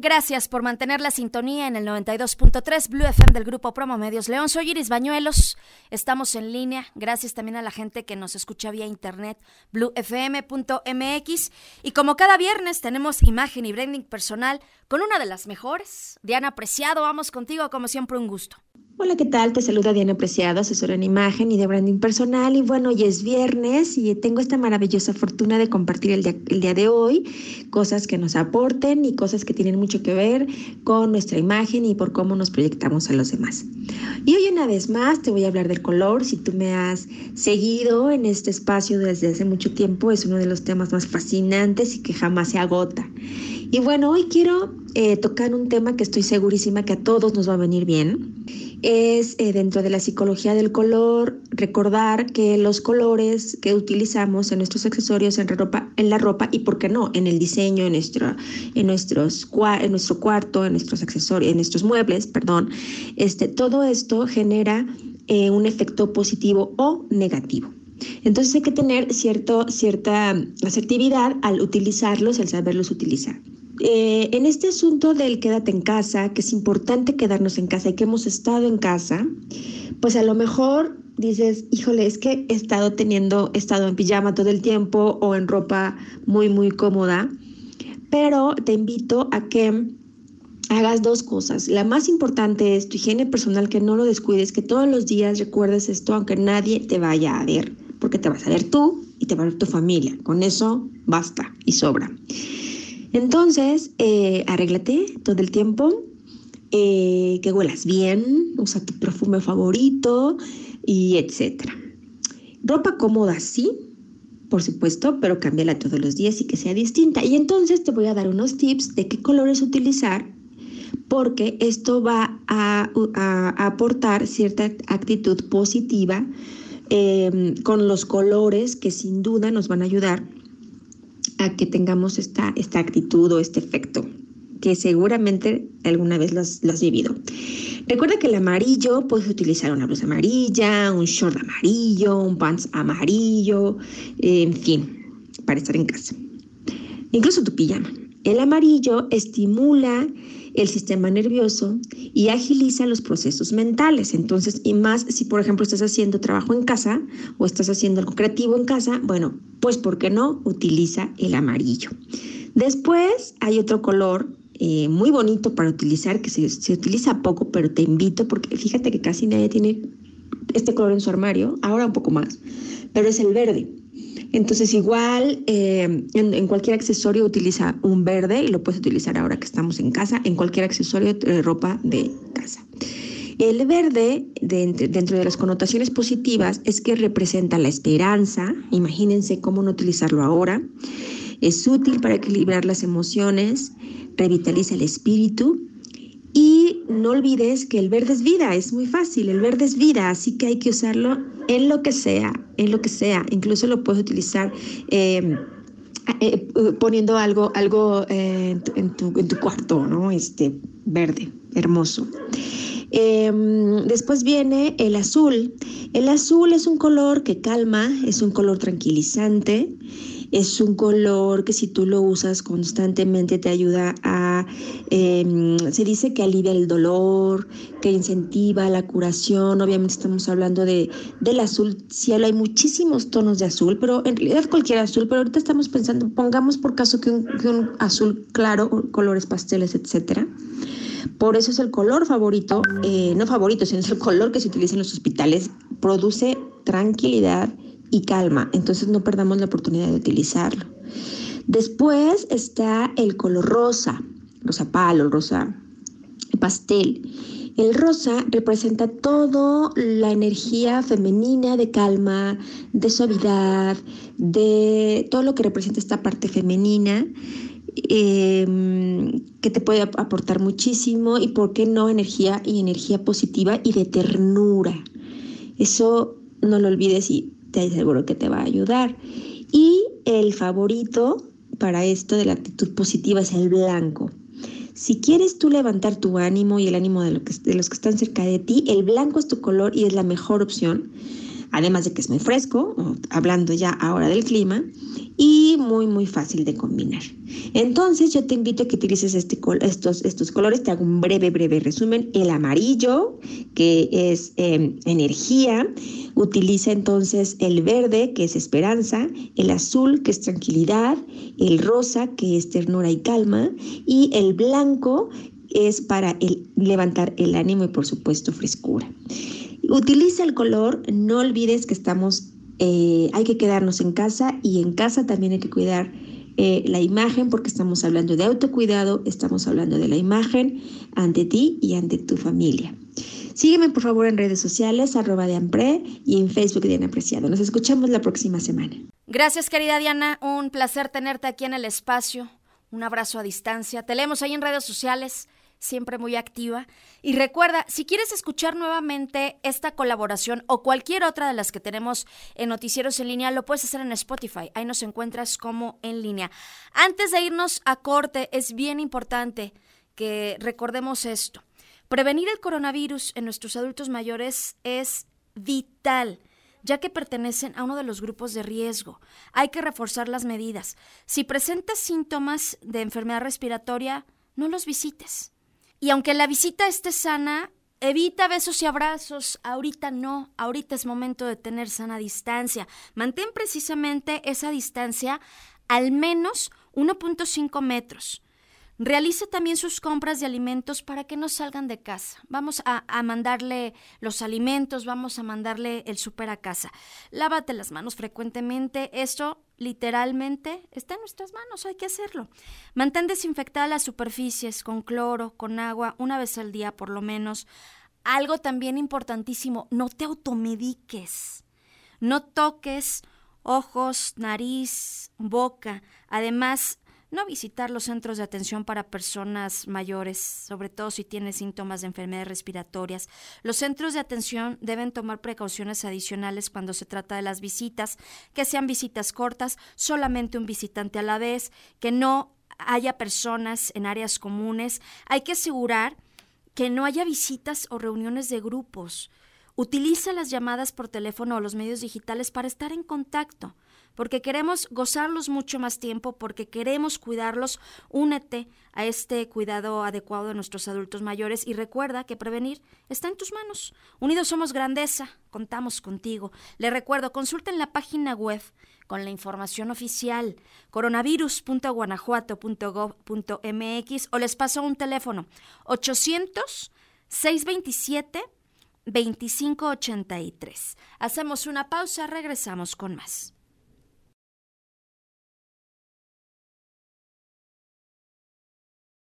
Gracias por mantener la sintonía en el 92.3 Blue FM del Grupo Promo Medios León. Soy Iris Bañuelos. Estamos en línea. Gracias también a la gente que nos escucha vía internet, bluefm.mx. Y como cada viernes tenemos imagen y branding personal con una de las mejores. Diana Preciado, vamos contigo, como siempre, un gusto. Hola, ¿qué tal? Te saluda Diana Preciado, asesora en imagen y de branding personal. Y bueno, hoy es viernes y tengo esta maravillosa fortuna de compartir el día, el día de hoy cosas que nos aporten y cosas que tienen mucho que ver con nuestra imagen y por cómo nos proyectamos a los demás. Y hoy una vez más te voy a hablar del color. Si tú me has seguido en este espacio desde hace mucho tiempo, es uno de los temas más fascinantes y que jamás se agota. Y bueno, hoy quiero eh, tocar un tema que estoy segurísima que a todos nos va a venir bien es eh, dentro de la psicología del color recordar que los colores que utilizamos en nuestros accesorios, en, ropa, en la ropa y, ¿por qué no?, en el diseño, en nuestro, en nuestros, en nuestro cuarto, en nuestros accesorios, en nuestros muebles, perdón, este, todo esto genera eh, un efecto positivo o negativo. Entonces hay que tener cierto, cierta asertividad al utilizarlos, al saberlos utilizar. Eh, en este asunto del quédate en casa, que es importante quedarnos en casa y que hemos estado en casa, pues a lo mejor dices, híjole, es que he estado teniendo, he estado en pijama todo el tiempo o en ropa muy, muy cómoda, pero te invito a que hagas dos cosas. La más importante es tu higiene personal, que no lo descuides, que todos los días recuerdes esto, aunque nadie te vaya a ver, porque te vas a ver tú y te va a ver tu familia. Con eso basta y sobra. Entonces, eh, arréglate todo el tiempo, eh, que huelas bien, usa tu perfume favorito y etcétera. Ropa cómoda, sí, por supuesto, pero cámbiala todos los días y que sea distinta. Y entonces te voy a dar unos tips de qué colores utilizar, porque esto va a, aportar cierta actitud positiva eh, con los colores que sin duda nos van a ayudar a que tengamos esta, esta actitud o este efecto que seguramente alguna vez lo has, vivido. Recuerda que el amarillo puedes utilizar una blusa amarilla, un short amarillo, un pants amarillo, en fin, para estar en casa. Incluso tu pijama. El amarillo estimula el sistema nervioso y agiliza los procesos mentales. Entonces, y más si por ejemplo estás haciendo trabajo en casa o estás haciendo algo creativo en casa, bueno, pues ¿por qué no? Utiliza el amarillo. Después hay otro color eh, muy bonito para utilizar, que se, se utiliza poco, pero te invito porque fíjate que casi nadie tiene este color en su armario, ahora un poco más, pero es el verde. Entonces igual eh, en, cualquier accesorio utiliza un verde y lo puedes utilizar ahora que estamos en casa, en cualquier accesorio de ropa de casa. El verde, dentro de las connotaciones positivas, es que representa la esperanza. Imagínense cómo no utilizarlo ahora. Es útil para equilibrar las emociones, revitaliza el espíritu y no olvides que el verde es vida, es muy fácil, el verde es vida, así que hay que usarlo en lo que sea, en lo que sea. Incluso lo puedes utilizar em, eh, poniendo algo, algo eh, en, tu, cuarto, ¿no? Este verde, hermoso. Em, después viene el azul. El azul es un color que calma, es un color tranquilizante. Es un color que si tú lo usas constantemente te ayuda a, em, se dice que alivia el dolor, que incentiva la curación. Obviamente estamos hablando de, del azul cielo. Hay muchísimos tonos de azul, pero en realidad cualquier azul. Pero ahorita estamos pensando, pongamos por caso que un, azul claro, colores pasteles, etcétera. Por eso es el color favorito, eh, no favorito, sino es el color que se utiliza en los hospitales. Produce tranquilidad y calma, entonces no perdamos la oportunidad de utilizarlo. Después está el color rosa, rosa palo, rosa pastel. El rosa representa toda la energía femenina de calma, de suavidad, de todo lo que representa esta parte femenina em, que te puede aportar muchísimo y, ¿por qué no, energía y energía positiva y de ternura? Eso no lo olvides y te aseguro que te va a ayudar. Y el favorito para esto de la actitud positiva es el blanco. Si quieres tú levantar tu ánimo y el ánimo de los que están cerca de ti, el blanco es tu color y es la mejor opción además de que es muy fresco, hablando ya ahora del clima, y muy muy fácil de combinar. Entonces yo te invito a que utilices este estos, estos colores, te hago un breve breve resumen. El amarillo, que es em, energía, utiliza entonces el verde, que es esperanza, el azul, que es tranquilidad, el rosa, que es ternura y calma, y el blanco es para levantar el ánimo y por supuesto frescura. Utiliza el color, no olvides que estamos, eh, hay que quedarnos en casa y en casa también hay que cuidar eh, la imagen porque estamos hablando de autocuidado, estamos hablando de la imagen ante ti y ante tu familia. Sígueme por favor en redes sociales, arroba de Ampre y en Facebook Diana Apreciado. Nos escuchamos la próxima semana. Gracias querida Diana, un placer tenerte aquí en el espacio. Un abrazo a distancia. Te leemos ahí en redes sociales siempre muy activa. Y recuerda, si quieres escuchar nuevamente esta colaboración o cualquier otra de las que tenemos en Noticieros en línea, lo puedes hacer en Spotify. Ahí nos encuentras como en línea. Antes de irnos a corte, es bien importante que recordemos esto. Prevenir el coronavirus en nuestros adultos mayores es vital ya que pertenecen a uno de los grupos de riesgo. Hay que reforzar las medidas. Si presentas síntomas de enfermedad respiratoria, no los visites. Y aunque la visita esté sana, evita besos y abrazos. Ahorita no, ahorita es momento de tener sana distancia. Mantén precisamente esa distancia al menos 1.5 metros. Realice también sus compras de alimentos para que no salgan de casa. Vamos a, mandarle los alimentos, vamos a mandarle el súper a casa. Lávate las manos frecuentemente. Esto literalmente está en nuestras manos, hay que hacerlo. Mantén desinfectadas las superficies con cloro, con agua, una vez al día por lo menos. Algo también importantísimo, no te automediques. No toques ojos, nariz, boca. Además, no visitar los centros de atención para personas mayores, sobre todo si tienen síntomas de enfermedades respiratorias. Los centros de atención deben tomar precauciones adicionales cuando se trata de las visitas, que sean visitas cortas, solamente un visitante a la vez, que no haya personas en áreas comunes. Hay que asegurar que no haya visitas o reuniones de grupos. Utiliza las llamadas por teléfono o los medios digitales para estar en contacto porque queremos gozarlos mucho más tiempo, porque queremos cuidarlos, únete a este cuidado adecuado de nuestros adultos mayores y recuerda que prevenir está en tus manos. Unidos somos grandeza, contamos contigo. Le recuerdo, consulten la página web con la información oficial coronavirus.guanajuato.gov.mx o les paso un teléfono 800 627 2583. Hacemos una pausa, regresamos con más.